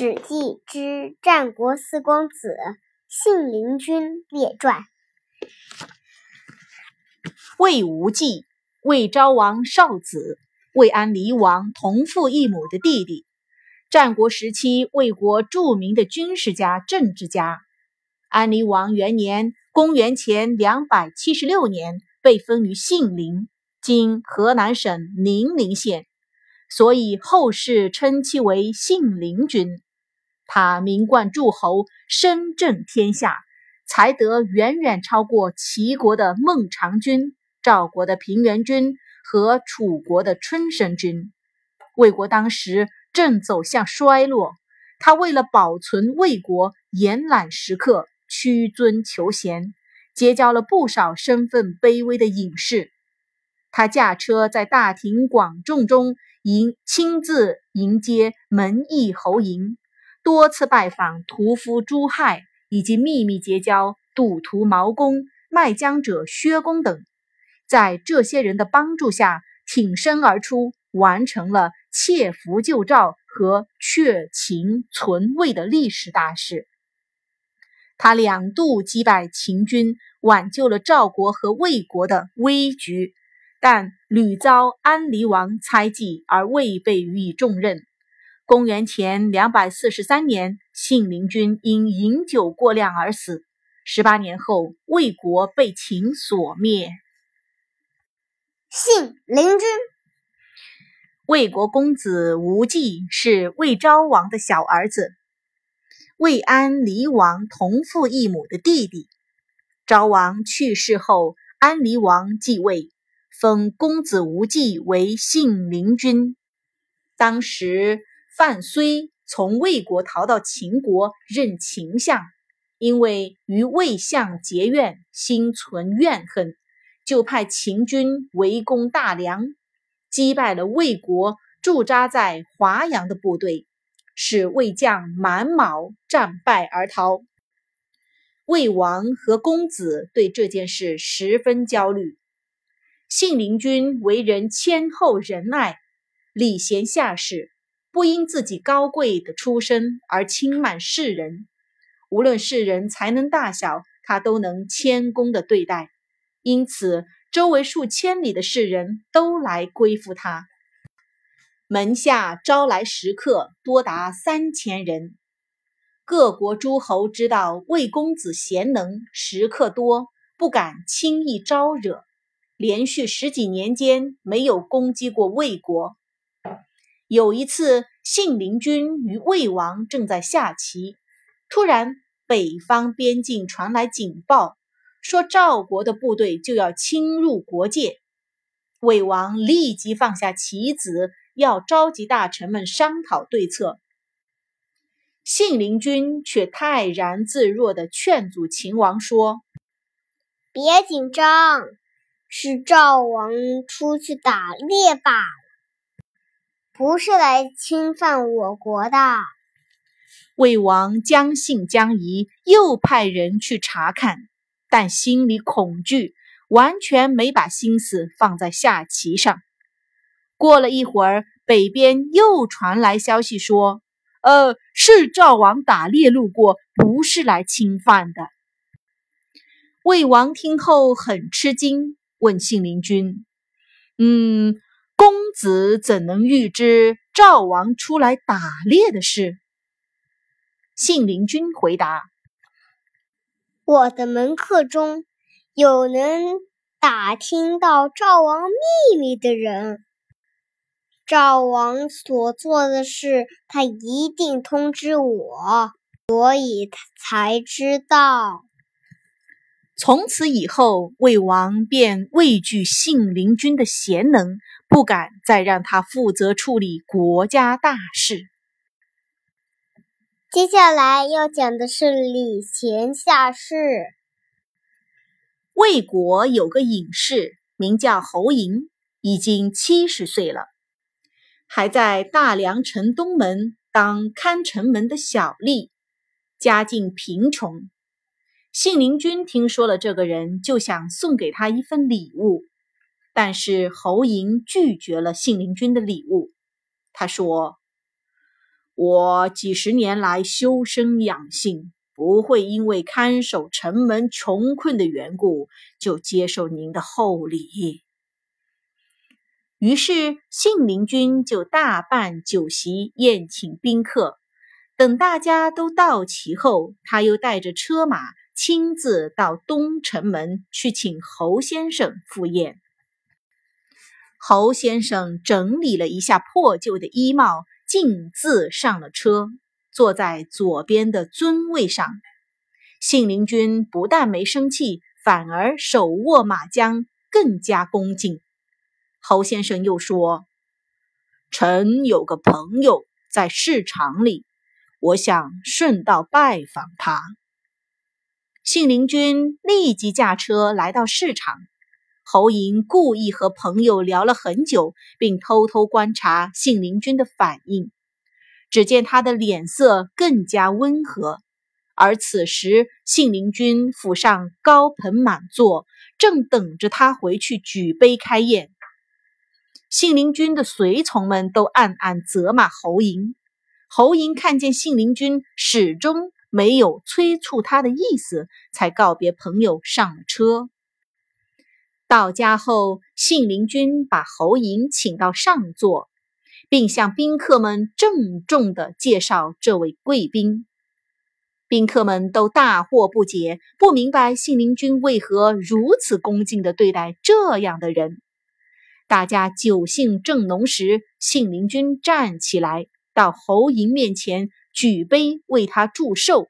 史记之战国四公子信陵君列传。魏无忌，魏昭王少子，魏安离王同父异母的弟弟。战国时期，魏国著名的军事家、政治家。安离王元年（公元前两百七十六年），被封于信陵（今河南省宁陵县）。所以后世称其为信陵君。他名冠诸侯，声震天下，才德远远超过齐国的孟尝君、赵国的平原君和楚国的春申君。魏国当时正走向衰落，他为了保存魏国，延揽食客，屈尊求贤，结交了不少身份卑微的隐士。他驾车在大庭广众中。迎亲自迎接门邑侯嬴，多次拜访屠夫朱亥，以及秘密结交赌徒毛公、卖浆者薛公等，在这些人的帮助下，挺身而出，完成了窃符救赵和却秦存魏的历史大事。他两度击败秦军，挽救了赵国和魏国的危局。但屡遭安离王猜忌，而未被予以重任。公元前两百四十三年，信陵君因饮酒过量而死。十八年后，魏国被秦所灭。信陵君，魏国公子无忌是魏昭王的小儿子，魏安离王同父异母的弟弟。昭王去世后，安离王继位。封公子无忌为信陵君。当时范睢从魏国逃到秦国任秦相，因为与魏相结怨，心存怨恨，就派秦军围攻大梁，击败了魏国驻扎在华阳的部队，使魏将满卯战败而逃。魏王和公子对这件事十分焦虑。信陵君为人谦厚仁爱，礼贤下士，不因自己高贵的出身而轻慢世人。无论世人才能大小，他都能谦恭的对待。因此，周围数千里的世人都来归附他。门下招来食客多达三千人。各国诸侯知道魏公子贤能，食客多，不敢轻易招惹。连续十几年间没有攻击过魏国。有一次，信陵君与魏王正在下棋，突然北方边境传来警报，说赵国的部队就要侵入国界。魏王立即放下棋子，要召集大臣们商讨对策。信陵君却泰然自若地劝阻秦王说：“别紧张。”是赵王出去打猎罢，不是来侵犯我国的。魏王将信将疑，又派人去查看，但心里恐惧，完全没把心思放在下棋上。过了一会儿，北边又传来消息说：“呃，是赵王打猎路过，不是来侵犯的。”魏王听后很吃惊。问信陵君：“嗯，子怎能预知赵王出来打猎的事？”信陵君回答：“我的门客中有能打听到赵王秘密的人，赵王所做的事，他一定通知我，所以他才知道。”从此以后，魏王便畏惧信陵君的贤能，不敢再让他负责处理国家大事。接下来要讲的是礼贤下士。魏国有个隐士，名叫侯嬴，已经七十岁了，还在大梁城东门当看城门的小吏，家境贫穷。信陵君听说了这个人，就想送给他一份礼物，但是侯嬴拒绝了信陵君的礼物。他说：“我几十年来修身养性，不会因为看守城门穷困的缘故就接受您的厚礼。”于是信陵君就大办酒席宴请宾客。等大家都到齐后，他又带着车马亲自到东城门去请侯先生赴宴。侯先生整理了一下破旧的衣帽，径自上了车，坐在左边的尊位上。信陵君不但没生气，反而手握马缰，更加恭敬。侯先生又说：“臣有个朋友在市场里。”我想顺道拜访他。信陵君立即驾车来到市场。侯嬴故意和朋友聊了很久，并偷偷观察信陵君的反应。只见他的脸色更加温和，而此时信陵君府上高朋满座，正等着他回去举杯开宴。信陵君的随从们都暗暗责骂侯嬴。侯嬴看见信陵君始终没有催促他的意思，才告别朋友上了车。到家后，信陵君把侯嬴请到上座，并向宾客们郑重地介绍这位贵宾。宾客们都大惑不解，不明白信陵君为何如此恭敬地对待这样的人。大家酒兴正浓时，信陵君站起来。到侯嬴面前举杯为他祝寿，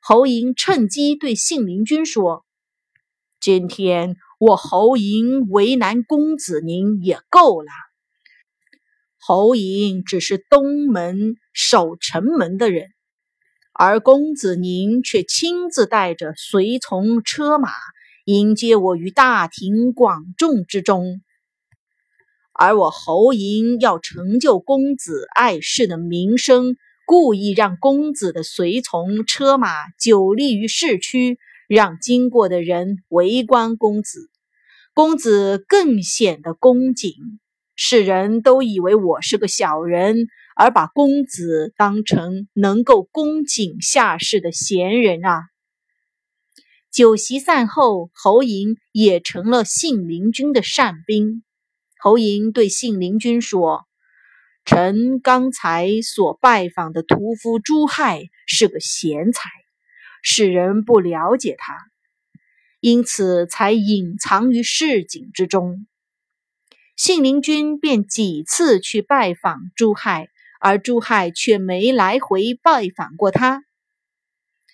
侯嬴趁机对信陵君说：“今天我侯嬴为难公子您也够了。侯嬴只是东门守城门的人，而公子您却亲自带着随从车马迎接我于大庭广众之中。”而我侯嬴要成就公子碍事的名声，故意让公子的随从车马久立于市区，让经过的人围观公子，公子更显得恭谨。世人都以为我是个小人，而把公子当成能够恭谨下士的贤人啊！酒席散后，侯嬴也成了信陵君的善宾。侯嬴对信陵君说：“臣刚才所拜访的屠夫朱亥是个贤才，世人不了解他，因此才隐藏于市井之中。”信陵君便几次去拜访朱亥，而朱亥却没来回拜访过他。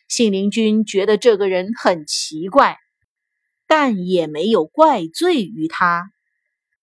信陵君觉得这个人很奇怪，但也没有怪罪于他。